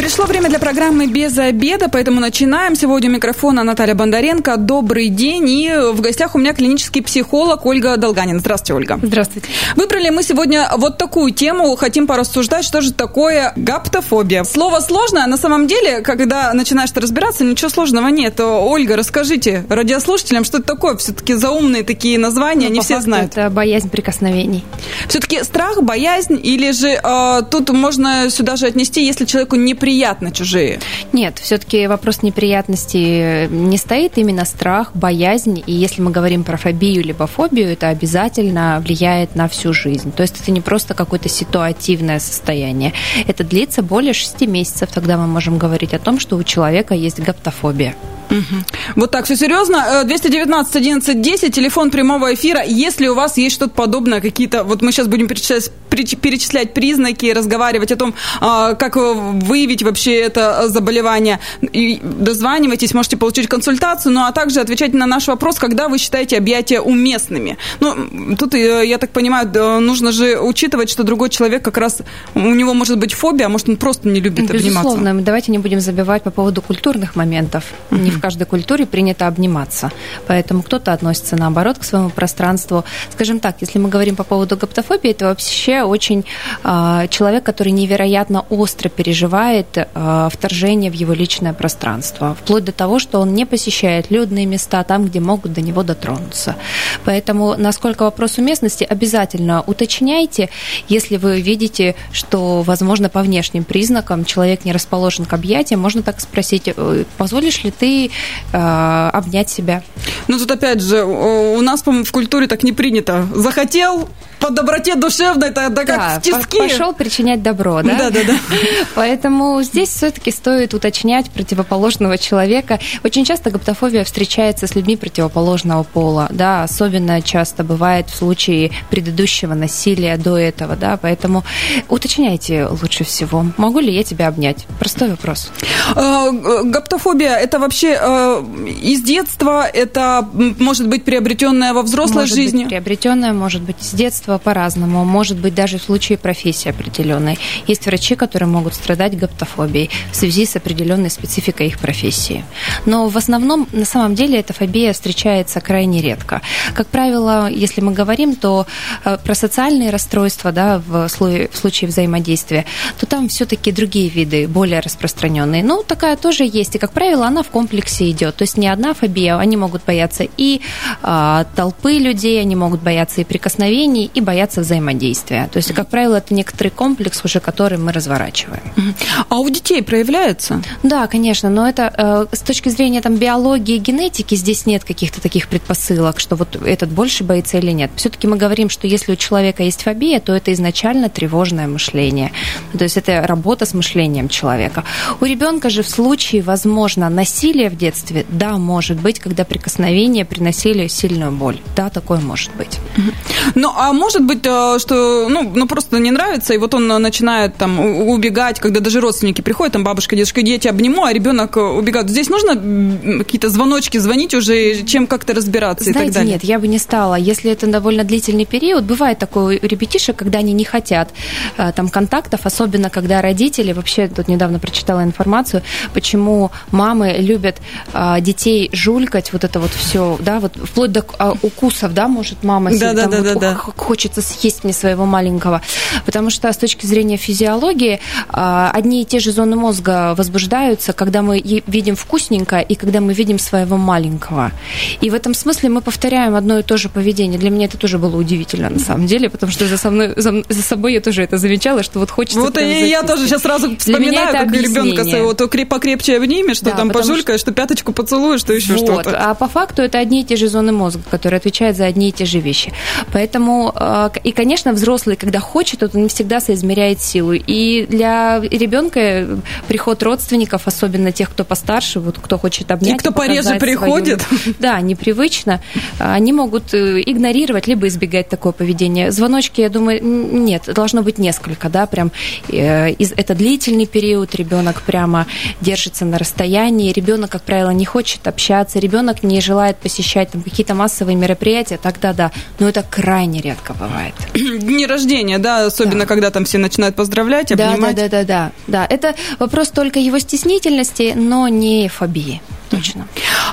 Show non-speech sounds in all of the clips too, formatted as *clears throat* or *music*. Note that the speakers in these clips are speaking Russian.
Пришло время для программы «Без обеда», поэтому начинаем. Сегодня у микрофона Наталья Бондаренко. Добрый день. И в гостях у меня клинический психолог Ольга Долганин. Здравствуйте, Ольга. Здравствуйте. Выбрали мы сегодня вот такую тему. Хотим порассуждать, что же такое гаптофобия. Слово сложное. На самом деле, когда начинаешь разбираться, ничего сложного нет. Ольга, расскажите радиослушателям, что это такое. Все-таки заумные такие названия, ну, не все знают. Это боязнь прикосновений. Все-таки страх, боязнь или же э, тут можно сюда же отнести, если человеку неприятно неприятно чужие? Нет, все-таки вопрос неприятности не стоит, именно страх, боязнь. И если мы говорим про фобию либо фобию, это обязательно влияет на всю жизнь. То есть это не просто какое-то ситуативное состояние. Это длится более 6 месяцев. Тогда мы можем говорить о том, что у человека есть гаптофобия. Угу. Вот так, все серьезно. 219 11 10, телефон прямого эфира. Если у вас есть что-то подобное, какие-то, вот мы сейчас будем перечислять, перечислять признаки, разговаривать о том, а, как выявить вообще это заболевание. И дозванивайтесь, можете получить консультацию, ну а также отвечать на наш вопрос, когда вы считаете объятия уместными. Ну, тут, э, я так понимаю, нужно же учитывать, что другой человек как раз, у него может быть фобия, а может он просто не любит Безусловно, обниматься. Безусловно, давайте не будем забивать по поводу культурных моментов. Угу. Не в каждой культуре принято обниматься. Поэтому кто-то относится наоборот к своему пространству. Скажем так, если мы говорим по поводу гаптофобии, это вообще очень э, человек, который невероятно остро переживает э, вторжение в его личное пространство. Вплоть до того, что он не посещает людные места там, где могут до него дотронуться. Поэтому, насколько вопрос уместности, обязательно уточняйте, если вы видите, что, возможно, по внешним признакам человек не расположен к объятиям, можно так спросить, «Э, позволишь ли ты э, обнять себя. Ну, тут опять же, у нас, по-моему, в культуре так не принято. Захотел, по доброте душевной, как да, в тиски. пошел причинять добро, да? Да, да, да. Поэтому здесь все-таки стоит уточнять противоположного человека. Очень часто гаптофобия встречается с людьми противоположного пола, да, особенно часто бывает в случае предыдущего насилия до этого, да, поэтому уточняйте лучше всего. Могу ли я тебя обнять? Простой вопрос. А, гаптофобия – это вообще э, из детства, это может быть приобретенная во взрослой может жизни? Быть приобретенная, может быть с детства, по-разному, может быть даже в случае профессии определенной. Есть врачи, которые могут страдать гаптофобией в связи с определенной спецификой их профессии. Но в основном, на самом деле, эта фобия встречается крайне редко. Как правило, если мы говорим, то э, про социальные расстройства да, в, случае взаимодействия, то там все-таки другие виды, более распространенные. Но такая тоже есть, и, как правило, она в комплексе идет. То есть не одна фобия, они могут бояться и а, толпы людей, они могут бояться и прикосновений, и боятся взаимодействия. То есть, как правило, это некоторый комплекс уже, который мы разворачиваем. А у детей проявляется? Да, конечно, но это э, с точки зрения там, биологии и генетики здесь нет каких-то таких предпосылок, что вот этот больше боится или нет. Все-таки мы говорим, что если у человека есть фобия, то это изначально тревожное мышление. То есть это работа с мышлением человека. У ребенка же в случае, возможно, насилия в детстве, да, может быть, когда прикосновения приносили сильную боль. Да, такое может быть. Ну, а может быть, э, что ну, ну просто не нравится, и вот он начинает там убегать, когда даже родственники приходят, там бабушка, дедушка, дети обниму, а ребенок э, убегает. Здесь нужно какие-то звоночки звонить уже, чем как-то разбираться Знаете, и так далее? нет, я бы не стала. Если это довольно длительный период, бывает такое у ребятишек, когда они не хотят э, там контактов, особенно когда родители, вообще тут недавно прочитала информацию, почему мамы любят детей жулькать, вот это вот все, да, вот вплоть до а, укусов, да, может мама да, да, да, да, да хочется съесть мне своего маленького. Потому что с точки зрения физиологии а, одни и те же зоны мозга возбуждаются, когда мы видим вкусненько и когда мы видим своего маленького. И в этом смысле мы повторяем одно и то же поведение. Для меня это тоже было удивительно на самом деле, потому что за, со мной, за, за собой я тоже это замечала, что вот хочется... Вот и я тоже сейчас сразу вспоминаю, как ребенка своего то покрепче обнимешь, что да, там пожулькаешь, что... что пяточку поцелуешь, что еще вот. что-то. А по факту это одни и те же зоны мозга, которые отвечают за одни и те же вещи. Поэтому а, и, конечно, взрослый, когда хочет, он не всегда соизмеряет силу. И для ребенка приход родственников, особенно тех, кто постарше, вот кто хочет обнять. И кто пореже приходит. Свою... *laughs* Да, непривычно. Они могут э, игнорировать, либо избегать такое поведение. Звоночки, я думаю, нет, должно быть несколько, да, прям э, это длительный период, ребенок прямо держится на расстоянии, ребенок, как правило, не хочет общаться, ребенок не желает посещать там какие-то массовые мероприятия, тогда да. Но это крайне редко бывает. *clears throat* Дни рождения, да, особенно да. когда там все начинают поздравлять, обнимать. Да, да, да, да, да. Это вопрос только его стеснительности, но не фобии точно.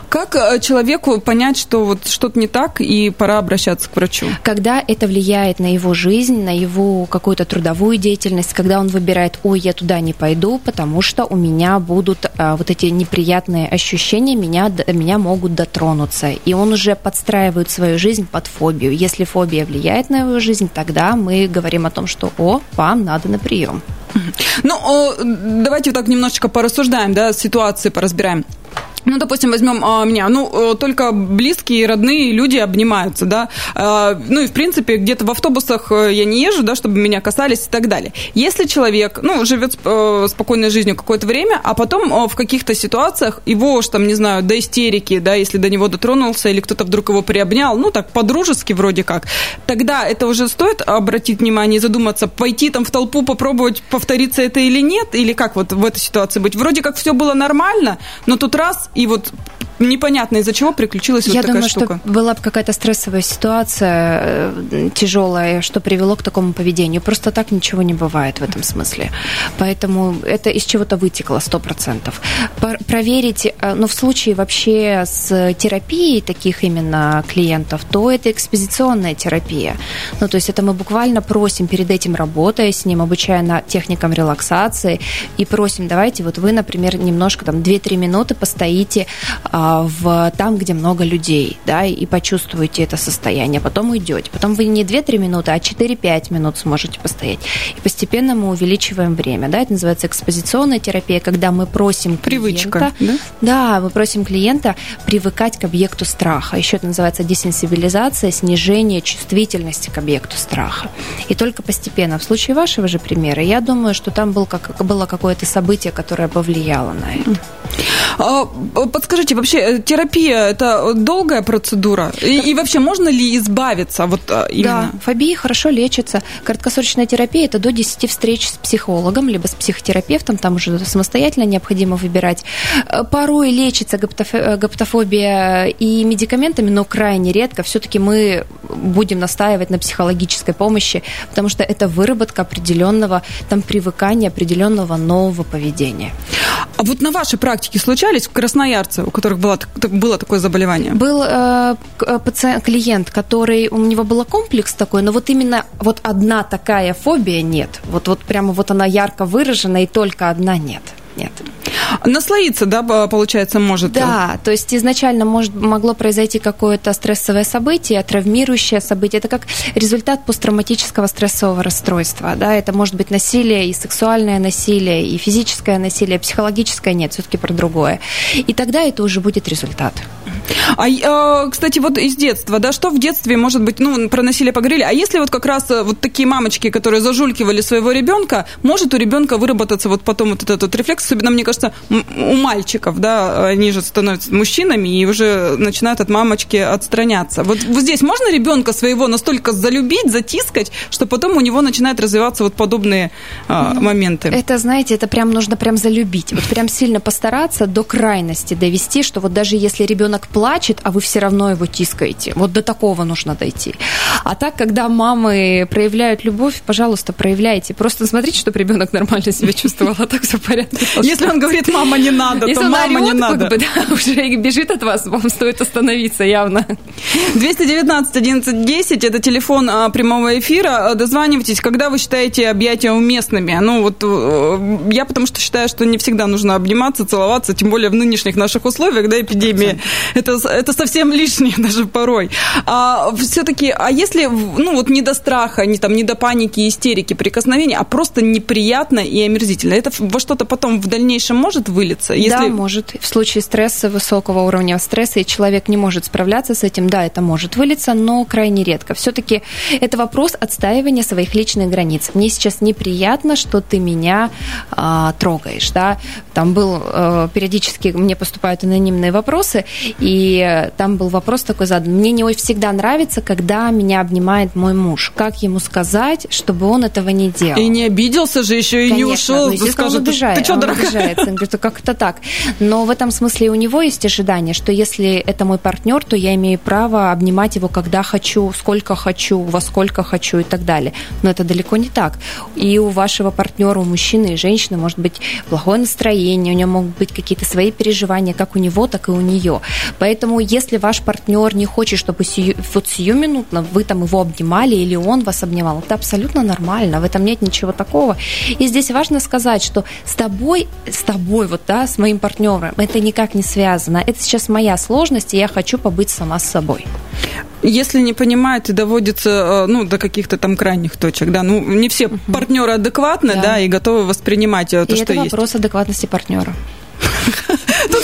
Как э, человеку понять, что вот что-то не так и пора обращаться к врачу? Когда это влияет на его жизнь, на его какую-то трудовую деятельность, когда он выбирает, ой, я туда не пойду, потому что у меня будут а, вот эти неприятные ощущения, меня, меня могут дотронуться. И он уже подстраивает свою жизнь под фобию. Если фобия влияет на его жизнь, тогда мы говорим о том, что, о, вам надо на прием. Ну, давайте вот так немножечко порассуждаем, да, ситуации поразбираем. Ну, допустим, возьмем а, меня. Ну, э, только близкие, родные люди обнимаются, да. А, ну, и, в принципе, где-то в автобусах э, я не езжу, да, чтобы меня касались и так далее. Если человек, ну, живет э, спокойной жизнью какое-то время, а потом в каких-то ситуациях его уж там, не знаю, до истерики, да, если до него дотронулся или кто-то вдруг его приобнял, ну, так, по-дружески вроде как, тогда это уже стоит обратить внимание и задуматься, пойти там в толпу, попробовать повториться это или нет, или как вот в этой ситуации быть. Вроде как все было нормально, но тут раз и вот непонятно из-за чего приключилась Я вот такая думаю, штука. что была бы какая-то стрессовая ситуация э, тяжелая, что привело к такому поведению. Просто так ничего не бывает в этом смысле. Поэтому это из чего-то вытекло сто процентов. Проверить, э, но ну, в случае вообще с терапией таких именно клиентов, то это экспозиционная терапия. Ну, то есть это мы буквально просим перед этим работая с ним, обучая на техникам релаксации, и просим, давайте вот вы, например, немножко там 2-3 минуты постоите а, в, там, где много людей, да, и почувствуете это состояние, потом уйдете. Потом вы не 2-3 минуты, а 4-5 минут сможете постоять. И постепенно мы увеличиваем время, да, это называется экспозиционная терапия, когда мы просим Привычка, клиента... да? Да, мы просим клиента привыкать к объекту страха. Еще это называется десенсибилизация, снижение чувствительности к объекту страха. И только постепенно. В случае вашего же примера, я думаю, что там был как, было какое-то событие, которое повлияло на это. А, подскажите, вообще э, терапия это долгая процедура? И, и вообще можно ли избавиться вот а, именно? Да, фобии хорошо лечатся. Краткосрочная терапия это до 10 встреч с психологом, либо с психотерапевтом, там уже самостоятельно необходимо выбирать. Э, порой лечится э, гаптофобия и медикаментами, но крайне редко. Все-таки мы будем настаивать на психологической помощи, потому что это выработка определенного там привыкания, определенного нового поведения. А вот на вашей практике случались красноярцы, у которых было, было такое заболевание? Был э, э, пациент, клиент, который, у него был комплекс такой, но вот именно вот одна такая фобия нет. Вот, вот прямо вот она ярко выражена, и только одна нет. Нет. Наслоиться, да, получается, может? Да, то есть изначально может, могло произойти какое-то стрессовое событие, травмирующее событие. Это как результат посттравматического стрессового расстройства. Да? Это может быть насилие, и сексуальное насилие, и физическое насилие, психологическое нет, все-таки про другое. И тогда это уже будет результат. А, а, кстати, вот из детства, да, что в детстве, может быть, ну, про насилие поговорили, а если вот как раз э, вот такие мамочки, которые зажулькивали своего ребенка, может у ребенка выработаться вот потом вот этот вот рефлекс, особенно, мне кажется, у мальчиков, да, они же становятся мужчинами и уже начинают от мамочки отстраняться. Вот, вот здесь можно ребенка своего настолько залюбить, затискать, что потом у него начинают развиваться вот подобные а, ну, моменты? Это, знаете, это прям нужно прям залюбить, вот прям сильно постараться до крайности довести, что вот даже если ребенок плачет, а вы все равно его тискаете. Вот до такого нужно дойти. А так, когда мамы проявляют любовь, пожалуйста, проявляйте. Просто смотрите, чтобы ребенок нормально себя чувствовал, а так все в порядке. Если он говорит, мама, не надо, Если то мама, орет, не надо. Как бы, *laughs* да, уже бежит от вас, вам стоит остановиться явно. 219 11 10 это телефон а, прямого эфира. Дозванивайтесь, когда вы считаете объятия уместными. Ну, вот э, я потому что считаю, что не всегда нужно обниматься, целоваться, тем более в нынешних наших условиях, да, эпидемии. Это это, это совсем лишнее *laughs* даже порой. А все-таки, а если, ну вот не до страха, не, там, не до паники, истерики, прикосновения, а просто неприятно и омерзительно, это во что-то потом в дальнейшем может вылиться? Если... Да, может. В случае стресса, высокого уровня стресса, и человек не может справляться с этим, да, это может вылиться, но крайне редко. Все-таки это вопрос отстаивания своих личных границ. Мне сейчас неприятно, что ты меня а, трогаешь, да. Там был, а, периодически мне поступают анонимные вопросы, и там был вопрос такой задан. Мне не всегда нравится, когда меня обнимает мой муж. Как ему сказать, чтобы он этого не делал? И не обиделся же еще и Конечно, не ушел. Ну, скажет, он обижает, ты что, он дорогая? обижается. Это как-то так. Но в этом смысле у него есть ожидание, что если это мой партнер, то я имею право обнимать его, когда хочу, сколько хочу, во сколько хочу и так далее. Но это далеко не так. И у вашего партнера, у мужчины и женщины может быть плохое настроение, у него могут быть какие-то свои переживания, как у него, так и у нее. Поэтому, если ваш партнер не хочет, чтобы сию, вот сиюминутно вы там его обнимали или он вас обнимал, это абсолютно нормально, в этом нет ничего такого. И здесь важно сказать, что с тобой, с тобой, вот, да, с моим партнером, это никак не связано. Это сейчас моя сложность, и я хочу побыть сама с собой. Если не понимают и доводится э, ну, до каких-то там крайних точек, да, ну не все угу. партнеры адекватны, да. да, и готовы воспринимать э, то, и что это есть. вопрос адекватности партнера.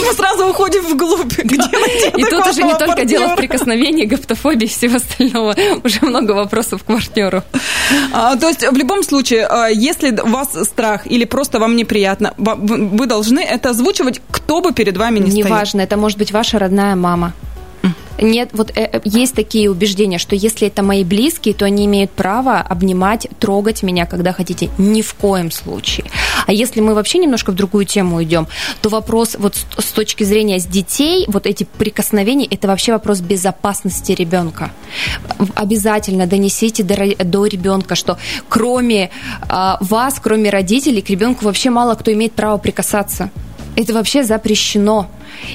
Мы сразу уходим вглубь. И тут уже не только дело в прикосновении, гаптофобии и всего остального. Уже много вопросов к партнеру. А, то есть в любом случае, а, если у вас страх или просто вам неприятно, вы должны это озвучивать, кто бы перед вами не стоял. Неважно, это может быть ваша родная мама нет, вот э, э, есть такие убеждения, что если это мои близкие, то они имеют право обнимать, трогать меня, когда хотите. Ни в коем случае. А если мы вообще немножко в другую тему идем, то вопрос вот с, с точки зрения с детей, вот эти прикосновения, это вообще вопрос безопасности ребенка. Обязательно донесите до, до ребенка, что кроме э, вас, кроме родителей, к ребенку вообще мало кто имеет право прикасаться. Это вообще запрещено.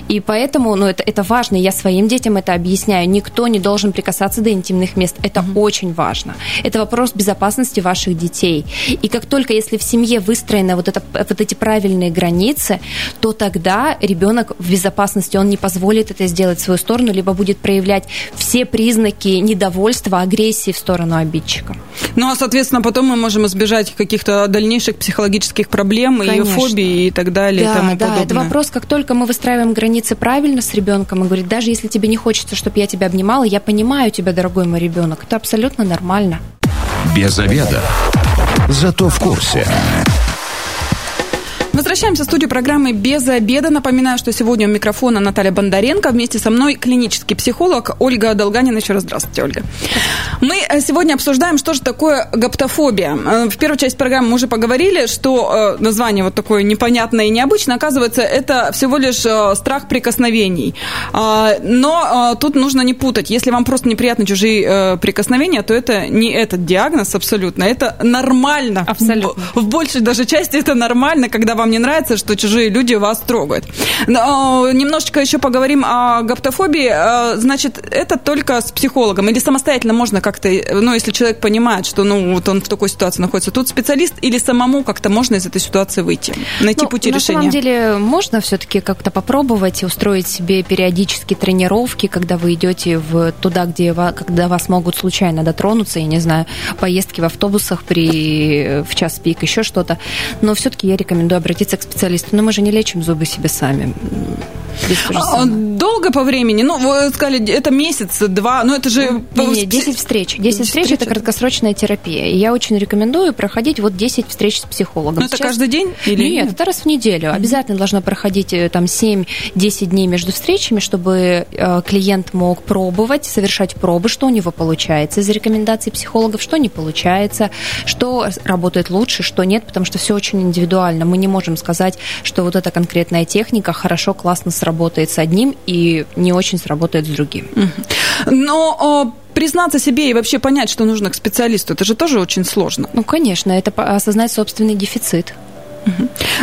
И поэтому, ну, это, это важно. Я своим детям это объясняю. Никто не должен прикасаться до интимных мест. Это mm-hmm. очень важно. Это вопрос безопасности ваших детей. И как только, если в семье выстроены вот, это, вот эти правильные границы, то тогда ребенок в безопасности, он не позволит это сделать в свою сторону, либо будет проявлять все признаки недовольства, агрессии в сторону обидчика. Ну, а, соответственно, потом мы можем избежать каких-то дальнейших психологических проблем Конечно. и фобий и так далее. Да, и тому да, подобное. это вопрос, как только мы выстраиваем границы правильно с ребенком и говорит, даже если тебе не хочется, чтобы я тебя обнимала, я понимаю тебя, дорогой мой ребенок. Это абсолютно нормально. Без обеда. Зато в курсе. Возвращаемся в студию программы «Без обеда». Напоминаю, что сегодня у микрофона Наталья Бондаренко. Вместе со мной клинический психолог Ольга Долганина. Еще раз здравствуйте, Ольга. Мы э, сегодня обсуждаем, что же такое гаптофобия. Э, в первую часть программы мы уже поговорили, что э, название вот такое непонятное и необычное. Оказывается, это всего лишь страх прикосновений. А, но тут нужно не путать. Если вам просто неприятны чужие прикосновения, то это не этот диагноз абсолютно. Это нормально. Абсолютно. В большей даже части это нормально, когда вам вам не нравится, что чужие люди вас трогают. Но, немножечко еще поговорим о гаптофобии. Э, значит, это только с психологом или самостоятельно можно как-то, ну, если человек понимает, что, ну, вот он в такой ситуации находится, тут специалист или самому как-то можно из этой ситуации выйти, найти ну, пути на решения? На самом деле можно все-таки как-то попробовать и устроить себе периодически тренировки, когда вы идете в туда, где когда вас могут случайно дотронуться, я не знаю, поездки в автобусах при в час пик, еще что-то. Но все-таки я рекомендую обратиться обратиться к специалисту. Но мы же не лечим зубы себе сами. А, долго по времени? Ну, вы сказали, это месяц, два, ну это же... Не, не, 10 встреч. 10, 10 встреч – это краткосрочная терапия. И я очень рекомендую проходить вот 10 встреч с психологом. Но ну, это каждый день? Или... Нет, это раз в неделю. Обязательно должно проходить э, там 7-10 дней между встречами, чтобы э, клиент мог пробовать, совершать пробы, что у него получается из рекомендаций психологов, что не получается, что работает лучше, что нет, потому что все очень индивидуально. Мы не можем сказать, что вот эта конкретная техника хорошо, классно сработает с одним и не очень сработает с другим. Но признаться себе и вообще понять, что нужно к специалисту, это же тоже очень сложно. Ну, конечно, это осознать собственный дефицит.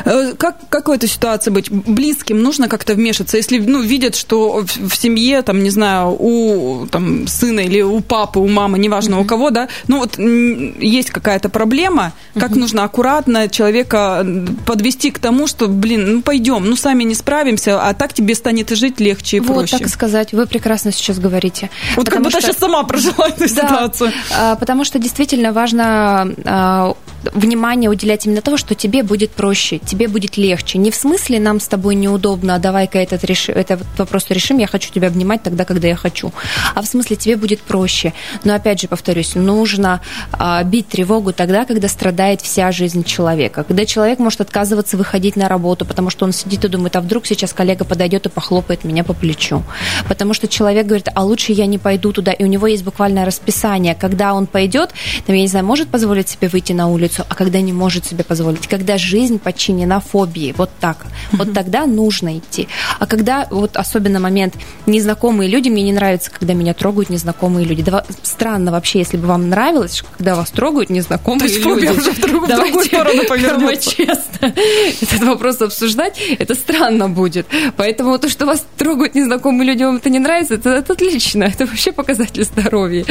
Э, как, как в этой ситуации быть? Близким нужно как-то вмешаться? Если ну, видят, что в семье, там, не знаю, у там, сына или у папы, у мамы, неважно uh-huh. у кого, да, ну вот есть какая-то проблема, как uh-huh. нужно аккуратно человека подвести к тому, что, блин, ну пойдем, ну сами не справимся, а так тебе станет и жить легче и вот, проще. Вот так сказать, вы прекрасно сейчас говорите. Вот как будто что... сейчас сама прожила эту *laughs* да, ситуацию. А, потому что действительно важно а, внимание уделять именно того, что тебе будет проще, тебе будет легче. Не в смысле нам с тобой неудобно, а давай-ка этот, реши, этот вопрос решим, я хочу тебя обнимать тогда, когда я хочу. А в смысле тебе будет проще. Но опять же повторюсь, нужно а, бить тревогу тогда, когда страдает вся жизнь человека. Когда человек может отказываться выходить на работу, потому что он сидит и думает, а вдруг сейчас коллега подойдет и похлопает меня по плечу. Потому что человек говорит, а лучше я не пойду туда. И у него есть буквальное расписание, когда он пойдет, там, я не знаю, может позволить себе выйти на улицу, а когда не может себе позволить. Когда жизнь подчинена фобии, вот так. Вот тогда нужно идти. А когда, вот особенно момент, незнакомые люди, мне не нравится, когда меня трогают незнакомые люди. Да, странно вообще, если бы вам нравилось, когда вас трогают незнакомые То есть люди. уже в, друг, в другую сторону *laughs* повернется. *laughs* честно этот вопрос обсуждать, это странно будет. Поэтому то, что вас трогают незнакомые люди, вам это не нравится, это, это отлично. Это вообще показатель здоровья.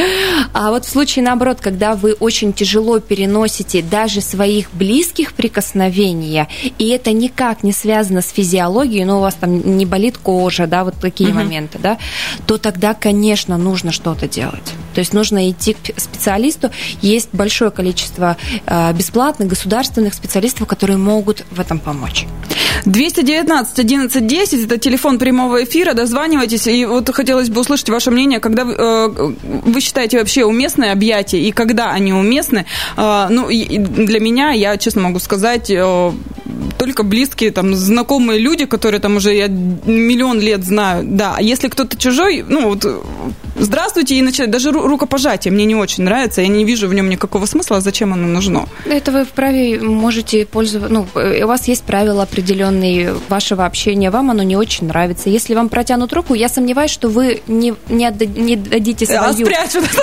А вот в случае, наоборот, когда вы очень тяжело переносите даже своих близких прикосновения, и это никак не связано с физиологией, но у вас там не болит кожа, да, вот такие угу. моменты, да, то тогда, конечно, нужно что-то делать. То есть нужно идти к специалисту. Есть большое количество э, бесплатных государственных специалистов, которые могут в этом помочь. 219 11 10 это телефон прямого эфира. Дозванивайтесь. И вот хотелось бы услышать ваше мнение, когда вы, э, вы считаете вообще уместные объятия и когда они уместны. Э, ну, для меня, я честно могу сказать, э, только близкие, там, знакомые люди, которые там уже я миллион лет знаю, да. А если кто-то чужой, ну, вот, здравствуйте, и начинать, даже рукопожатие мне не очень нравится, я не вижу в нем никакого смысла, зачем оно нужно. Это вы вправе можете пользоваться, ну, у вас есть правила определенные вашего общения, вам оно не очень нравится. Если вам протянут руку, я сомневаюсь, что вы не, не, отдадите, не дадите свою... А.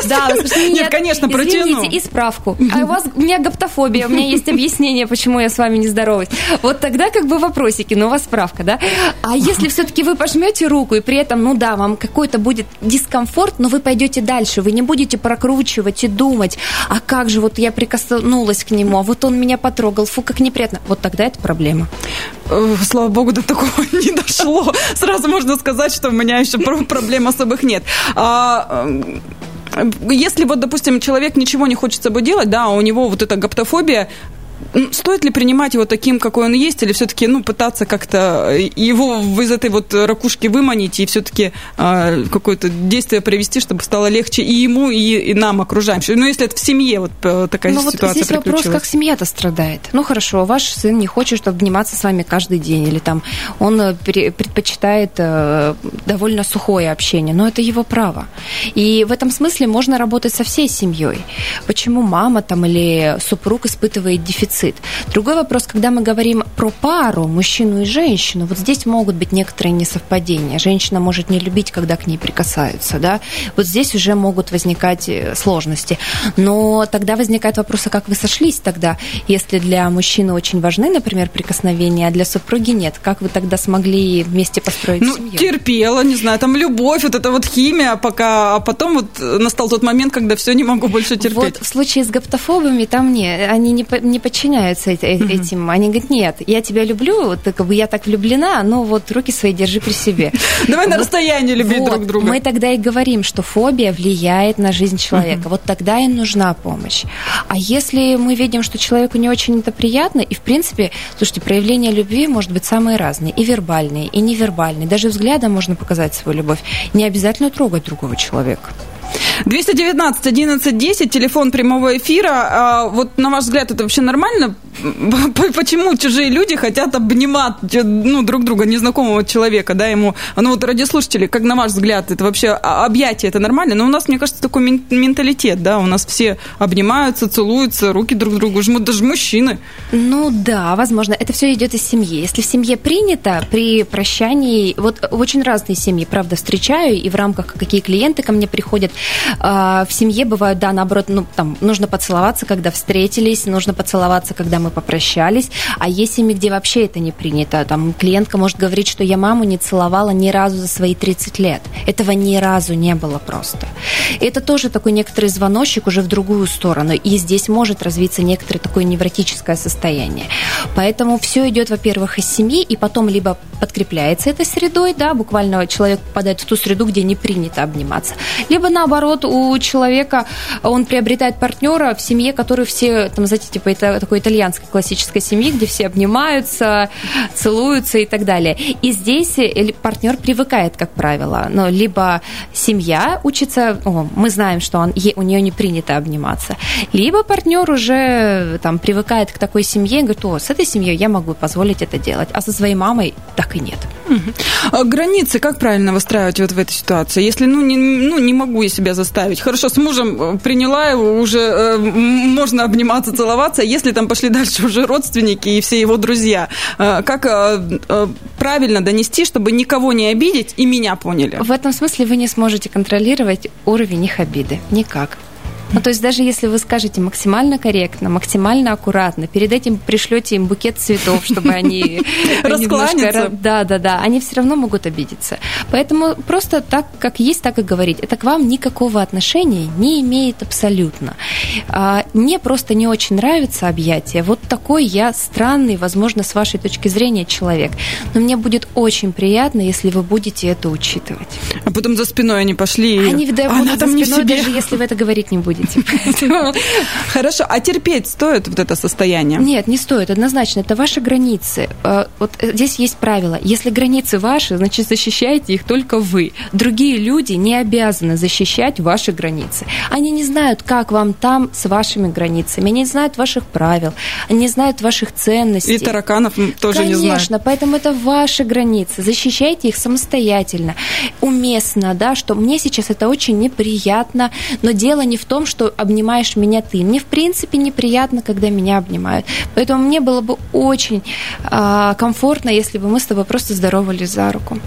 Да, нет, конечно, протяну. и справку. А у вас, у меня гаптофобия, у меня есть объяснение, почему я с вами не здороваюсь. Вот тогда как бы вопросики, но у вас справка, да? А если все-таки вы пожмете руку, и при этом, ну да, вам какой-то будет дискомфорт, но вы пойдете дальше, вы не будете прокручивать и думать, а как же вот я прикоснулась к нему, а вот он меня потрогал, фу, как неприятно. Вот тогда это проблема. Э, слава богу, до такого *laughs* не дошло. Сразу можно сказать, что у меня еще проблем особых нет. А, э, если вот, допустим, человек ничего не хочет с собой делать, да, а у него вот эта гаптофобия, Стоит ли принимать его таким, какой он есть, или все-таки ну, пытаться как-то э, его из этой вот ракушки выманить и все-таки э, а, какое-то действие провести, чтобы стало легче и ему, и, и нам, окружающим? Ну, если это в семье вот э, такая ну, ситуация вот здесь вопрос, как семья-то страдает. Ну, хорошо, ваш сын не хочет, обниматься с вами каждый день, или там он э, предпочитает довольно сухое общение, но это его право. И в этом смысле можно работать со всей семьей. Почему мама там или супруг испытывает дефицит дефицит. Другой вопрос, когда мы говорим про пару, мужчину и женщину, вот здесь могут быть некоторые несовпадения. Женщина может не любить, когда к ней прикасаются, да. Вот здесь уже могут возникать э, сложности. Но тогда возникает вопрос, а как вы сошлись тогда, если для мужчины очень важны, например, прикосновения, а для супруги нет? Как вы тогда смогли вместе построить ну, семью? терпела, не знаю, там любовь, вот эта вот химия, пока, а потом вот настал тот момент, когда все не могу больше терпеть. Вот в случае с гаптофобами там нет, они не, не подчиняются подчиняются этим. Они говорят, нет, я тебя люблю, вот, как бы я так влюблена, но вот руки свои держи при себе. *laughs* Давай на расстоянии любить друг друга. Мы тогда и говорим, что фобия влияет на жизнь человека. Вот тогда и нужна помощь. А если мы видим, что человеку не очень это приятно, и в принципе, слушайте, проявление любви может быть самые разные, и вербальные, и невербальные. Даже взглядом можно показать свою любовь. Не обязательно трогать другого человека. 219 11 10, телефон прямого эфира. А, вот на ваш взгляд, это вообще нормально? *laughs* Почему чужие люди хотят обнимать ну, друг друга, незнакомого человека, да, ему? Ну вот радиослушатели, как на ваш взгляд, это вообще а, объятие, это нормально? Но у нас, мне кажется, такой менталитет, да, у нас все обнимаются, целуются, руки друг другу жмут, даже мужчины. Ну да, возможно, это все идет из семьи. Если в семье принято, при прощании, вот в очень разные семьи, правда, встречаю, и в рамках какие клиенты ко мне приходят, а, в семье бывают, да, наоборот, ну, там, нужно поцеловаться, когда встретились, нужно поцеловаться, когда мы попрощались, а есть семьи, где вообще это не принято. Там клиентка может говорить, что я маму не целовала ни разу за свои 30 лет. Этого ни разу не было просто. Это тоже такой некоторый звоночек уже в другую сторону. И здесь может развиться некоторое такое невротическое состояние. Поэтому все идет, во-первых, из семьи, и потом либо подкрепляется этой средой, да, буквально человек попадает в ту среду, где не принято обниматься, либо наоборот у человека он приобретает партнера в семье, который все, там, знаете, типа это такой итальянский американской классической семьи, где все обнимаются, целуются и так далее. И здесь э, партнер привыкает, как правило. Но либо семья учится, о, мы знаем, что он, у нее не принято обниматься, либо партнер уже там привыкает к такой семье и говорит, о, с этой семьей я могу позволить это делать, а со своей мамой так и нет. А границы как правильно выстраивать вот в этой ситуации? Если, ну, не, ну, не могу я себя заставить. Хорошо, с мужем э, приняла его, уже э, можно обниматься, целоваться. Если там пошли дальше уже родственники и все его друзья, э, как э, э, правильно донести, чтобы никого не обидеть и меня поняли? В этом смысле вы не сможете контролировать уровень их обиды. Никак. Ну, то есть даже если вы скажете максимально корректно, максимально аккуратно, перед этим пришлете им букет цветов, чтобы они... *laughs* Раскланяться. Да, да, да. Они все равно могут обидеться. Поэтому просто так, как есть, так и говорить. Это к вам никакого отношения не имеет абсолютно. А, мне просто не очень нравится объятие. Вот такой я странный, возможно, с вашей точки зрения человек. Но мне будет очень приятно, если вы будете это учитывать. А потом за спиной они пошли. Они, да, будут за спиной, даже если вы это говорить не будете будете. *laughs* Хорошо, а терпеть стоит вот это состояние? Нет, не стоит, однозначно. Это ваши границы. Э, вот здесь есть правило. Если границы ваши, значит, защищаете их только вы. Другие люди не обязаны защищать ваши границы. Они не знают, как вам там с вашими границами. Они не знают ваших правил. Они не знают ваших ценностей. И тараканов тоже Конечно, не знают. Конечно, поэтому это ваши границы. Защищайте их самостоятельно. Уместно, да, что мне сейчас это очень неприятно, но дело не в том, что обнимаешь меня ты. Мне, в принципе, неприятно, когда меня обнимают. Поэтому мне было бы очень э, комфортно, если бы мы с тобой просто здоровались за руку.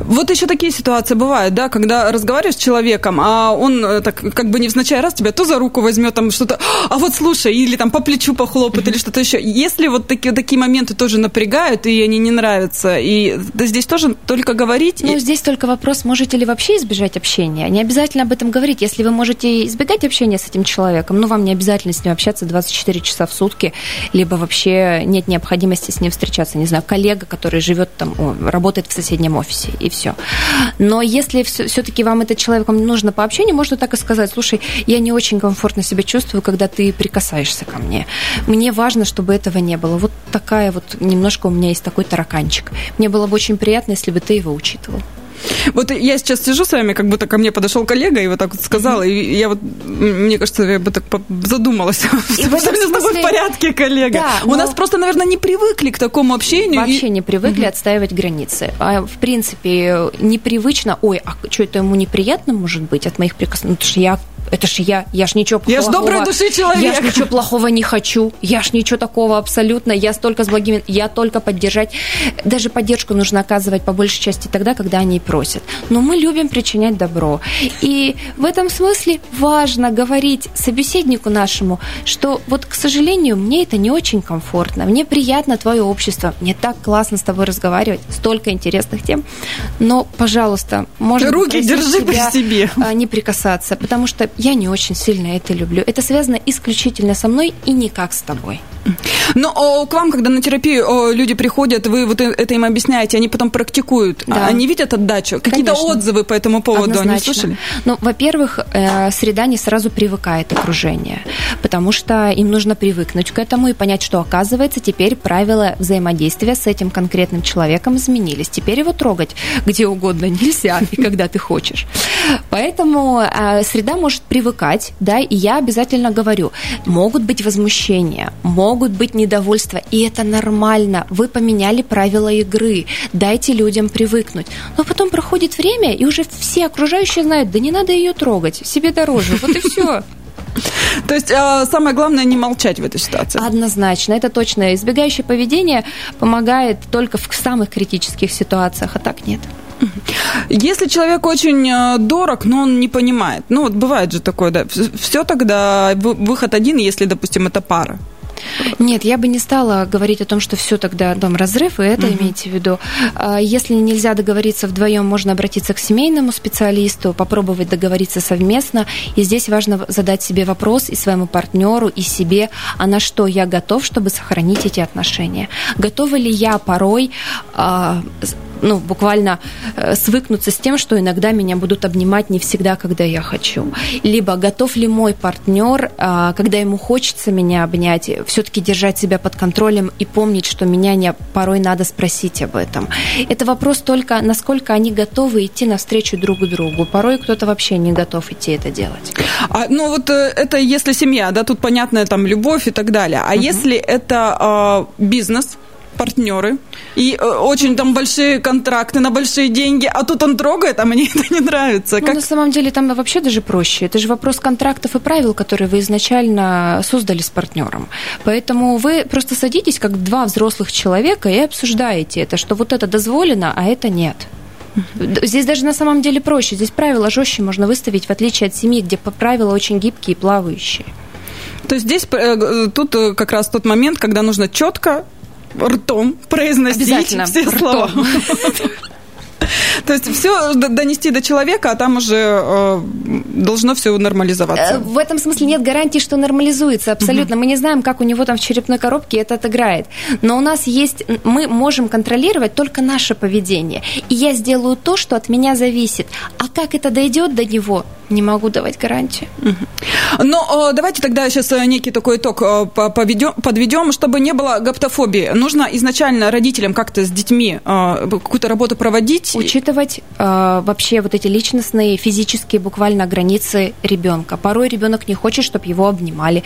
Вот еще такие ситуации бывают, да, когда разговариваешь с человеком, а он э, так как бы невзначай раз тебя то за руку возьмет, там что-то, а вот слушай, или там по плечу похлопает, mm-hmm. или что-то еще. Если вот такие, такие моменты тоже напрягают, и они не нравятся, и да, здесь тоже только говорить... Ну, и... здесь только вопрос, можете ли вообще избежать общения. Не обязательно об этом говорить. Если вы можете избегать общения с этим человеком, ну, вам не обязательно с ним общаться 24 часа в сутки, либо вообще нет необходимости с ним встречаться. Не знаю, коллега, который живет там, работает в соседнем офисе, и все. Но если все-таки вам этот человек вам нужно по общению, можно так и сказать, слушай, я не очень комфортно себя чувствую, когда ты прикасаешься ко мне. Мне важно, чтобы этого не было. Вот такая вот, немножко у меня есть такой тараканчик. Мне было бы очень приятно, если бы ты его учитывал. Вот я сейчас сижу с вами, как будто ко мне подошел коллега и вот так вот сказал, и я вот, мне кажется, я бы так задумалась. И этом смысле... в порядке, коллега. Да, но... У нас просто, наверное, не привыкли к такому общению. Вообще и... не привыкли угу. отстаивать границы. А, в принципе, непривычно, ой, а что это ему неприятно может быть от моих прикосновений? Потому что я это ж я, я ж ничего плохого. Я ж доброй души человек. Я ж ничего плохого не хочу. Я ж ничего такого абсолютно. Я столько с благими... Я только поддержать. Даже поддержку нужно оказывать по большей части тогда, когда они просят. Но мы любим причинять добро. И в этом смысле важно говорить собеседнику нашему, что вот, к сожалению, мне это не очень комфортно. Мне приятно твое общество. Мне так классно с тобой разговаривать. Столько интересных тем. Но, пожалуйста, можно Руки держи при себе. А, не прикасаться, потому что я не очень сильно это люблю. Это связано исключительно со мной и никак с тобой. Но о, к вам, когда на терапию о, люди приходят, вы вот это им объясняете, они потом практикуют, да. они видят отдачу? Какие-то отзывы по этому поводу Однозначно. они слышали? Ну, во-первых, э, среда не сразу привыкает окружение, потому что им нужно привыкнуть к этому и понять, что оказывается теперь правила взаимодействия с этим конкретным человеком изменились. Теперь его трогать где угодно нельзя и когда ты хочешь. Поэтому э, среда может привыкать, да, и я обязательно говорю, могут быть возмущения, могут быть недовольства, и это нормально. Вы поменяли правила игры, дайте людям привыкнуть. Но потом проходит время, и уже все окружающие знают, да не надо ее трогать, себе дороже, вот и все. *laughs* То есть а, самое главное не молчать в этой ситуации. Однозначно, это точно. Избегающее поведение помогает только в самых критических ситуациях, а так нет. Если человек очень э, дорог, но он не понимает, ну вот бывает же такое, да, все тогда выход один, если, допустим, это пара. Нет, я бы не стала говорить о том, что все тогда дом разрыв, и это угу. имейте в виду. А, если нельзя договориться вдвоем, можно обратиться к семейному специалисту, попробовать договориться совместно. И здесь важно задать себе вопрос и своему партнеру, и себе, а на что я готов, чтобы сохранить эти отношения. Готова ли я порой а, ну, буквально э, свыкнуться с тем, что иногда меня будут обнимать не всегда, когда я хочу. Либо готов ли мой партнер, э, когда ему хочется меня обнять, все-таки держать себя под контролем и помнить, что меня не, порой надо спросить об этом. Это вопрос только, насколько они готовы идти навстречу друг другу. Порой кто-то вообще не готов идти это делать. А, ну вот э, это если семья, да, тут понятная там любовь и так далее. А угу. если это э, бизнес, партнеры, и э, очень там большие контракты на большие деньги, а тут он трогает, а мне *laughs* это не нравится. Ну, как... на самом деле там вообще даже проще. Это же вопрос контрактов и правил, которые вы изначально создали с партнером. Поэтому вы просто садитесь как два взрослых человека и обсуждаете это, что вот это дозволено, а это нет. Здесь даже на самом деле проще. Здесь правила жестче можно выставить, в отличие от семьи, где правила очень гибкие и плавающие. То есть здесь э, тут э, как раз тот момент, когда нужно четко ртом произносить все ртом. слова. *laughs* *laughs* То есть все донести до человека, а там уже э, должно все нормализоваться. Э, в этом смысле нет гарантии, что нормализуется абсолютно. Мы не знаем, как у него там в черепной коробке это отыграет. Но у нас есть, мы можем контролировать только наше поведение. И я сделаю то, что от меня зависит. А как это дойдет до него, не могу давать гарантию. Угу. Но давайте тогда сейчас э, некий такой итог э, подведем, чтобы не было гаптофобии. Нужно изначально родителям как-то с детьми какую-то работу проводить учитывать э, вообще вот эти личностные, физические буквально границы ребенка. Порой ребенок не хочет, чтобы его обнимали.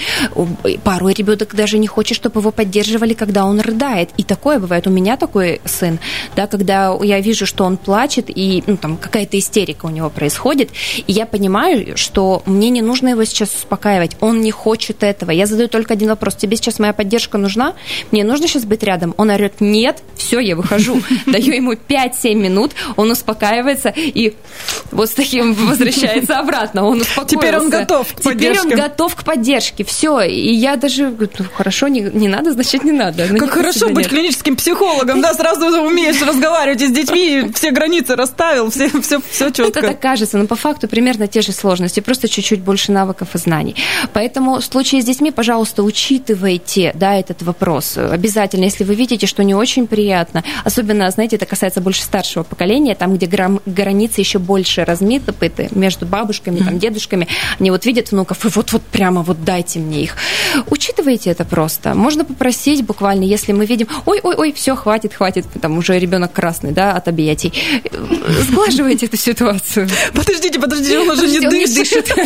Порой ребенок даже не хочет, чтобы его поддерживали, когда он рыдает. И такое бывает. У меня такой сын, да, когда я вижу, что он плачет, и ну, там какая-то истерика у него происходит, и я понимаю, что мне не нужно его сейчас успокаивать. Он не хочет этого. Я задаю только один вопрос. Тебе сейчас моя поддержка нужна? Мне нужно сейчас быть рядом? Он орет, нет, все, я выхожу. *laughs* Даю ему 5-7 минут, он успокаивается и вот с таким *laughs* возвращается обратно. Он успокоился. Теперь он готов к поддержке. Теперь он готов к поддержке. Все. И я даже говорю, ну, хорошо, не, не надо, значит, не надо. Ну, как хорошо быть нет. клиническим психологом, да, сразу умеешь разговаривать с детьми, все границы расставил, все, все, все четко. Это так кажется, но по факту примерно те же сложности, просто чуть-чуть больше навыков и знаний. Поэтому в случае с детьми, пожалуйста, учитывайте, да, этот вопрос. Обязательно, если вы видите, что не очень приятно, особенно, знаете, это касается больше старшего поколения, поколения, там, где границы еще больше размыты между бабушками, там, дедушками, они вот видят внуков и вот-вот прямо вот дайте мне их. Учитывайте это просто. Можно попросить буквально, если мы видим, ой-ой-ой, все, хватит, хватит, там уже ребенок красный, да, от объятий. Сглаживайте эту ситуацию. Подождите, подождите, он уже не дышит. *laughs*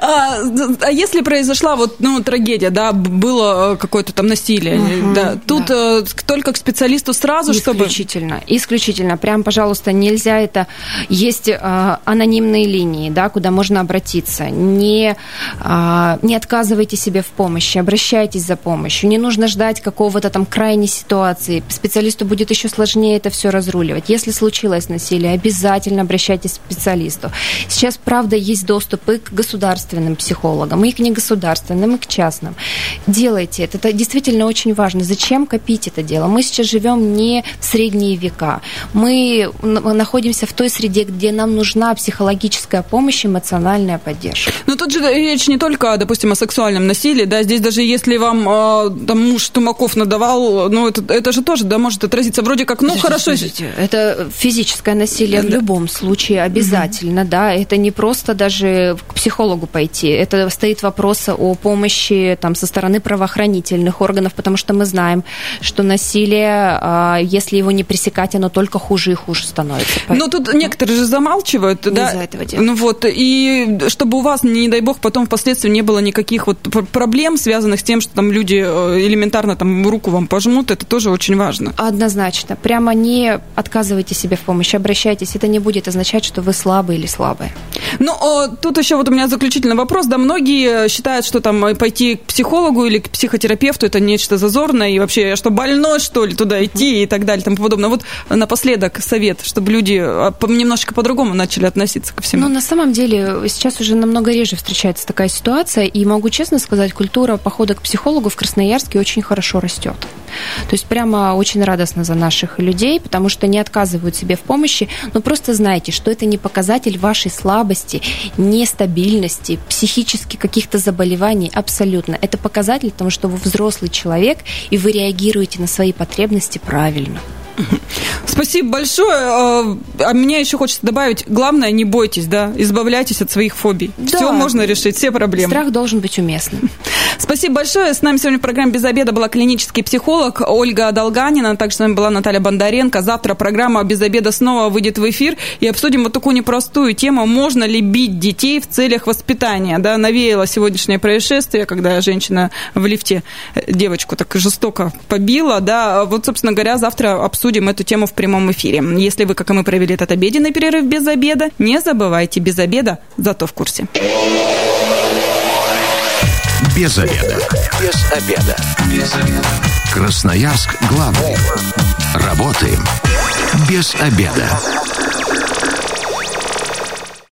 А, а если произошла вот, ну, трагедия, да, было какое-то там насилие, да, тут э, только к специалисту сразу, чтобы... Исключительно, исключительно. Прям, пожалуйста, пожалуйста, нельзя это. Есть э, анонимные линии, да, куда можно обратиться. Не, э, не отказывайте себе в помощи, обращайтесь за помощью. Не нужно ждать какого-то там крайней ситуации. Специалисту будет еще сложнее это все разруливать. Если случилось насилие, обязательно обращайтесь к специалисту. Сейчас, правда, есть доступ и к государственным психологам, и к негосударственным, и к частным. Делайте это. Это действительно очень важно. Зачем копить это дело? Мы сейчас живем не в средние века. Мы находимся в той среде, где нам нужна психологическая помощь, эмоциональная поддержка. Но тут же речь не только, допустим, о сексуальном насилии, да, здесь даже если вам э, там муж Тумаков надавал, ну это, это же тоже, да, может отразиться вроде как, ну подождите, хорошо. Подождите. Это физическое насилие да. в любом случае обязательно, угу. да, это не просто даже к психологу пойти, это стоит вопрос о помощи там со стороны правоохранительных органов, потому что мы знаем, что насилие, а, если его не пресекать, оно только хуже и хуже хуже становится. Но тут некоторые же замалчивают, не да? из-за этого делать. Ну вот, и чтобы у вас, не дай бог, потом впоследствии не было никаких вот проблем, связанных с тем, что там люди э, элементарно там руку вам пожмут, это тоже очень важно. Однозначно. Прямо не отказывайте себе в помощи, обращайтесь. Это не будет означать, что вы слабый или слабые. Ну, тут еще вот у меня заключительный вопрос. Да, многие считают, что там э, пойти к психологу или к психотерапевту это нечто зазорное, и вообще, что больной, что ли, туда идти и так далее, и тому подобное. Вот напоследок совет чтобы люди а, немножечко по-другому начали относиться ко всему? Ну, на самом деле, сейчас уже намного реже встречается такая ситуация, и могу честно сказать, культура похода к психологу в Красноярске очень хорошо растет. То есть прямо очень радостно за наших людей, потому что не отказывают себе в помощи, но просто знайте, что это не показатель вашей слабости, нестабильности, психически каких-то заболеваний, абсолютно. Это показатель того, что вы взрослый человек, и вы реагируете на свои потребности правильно. Спасибо большое. А, а мне еще хочется добавить, главное, не бойтесь, да, избавляйтесь от своих фобий. Да. Все можно решить, все проблемы. Страх должен быть уместным. *laughs* Спасибо большое. С нами сегодня в программе «Без обеда» была клинический психолог Ольга Долганина. Также с нами была Наталья Бондаренко. Завтра программа «Без обеда» снова выйдет в эфир и обсудим вот такую непростую тему. Можно ли бить детей в целях воспитания? Да, навеяло сегодняшнее происшествие, когда женщина в лифте девочку так жестоко побила. Да, вот, собственно говоря, завтра обсудим эту тему в прямом эфире. Если вы, как и мы, провели этот обеденный перерыв без обеда, не забывайте, без обеда, зато в курсе. Без обеда. Без обеда. Без обеда. Красноярск главный. Работаем без обеда.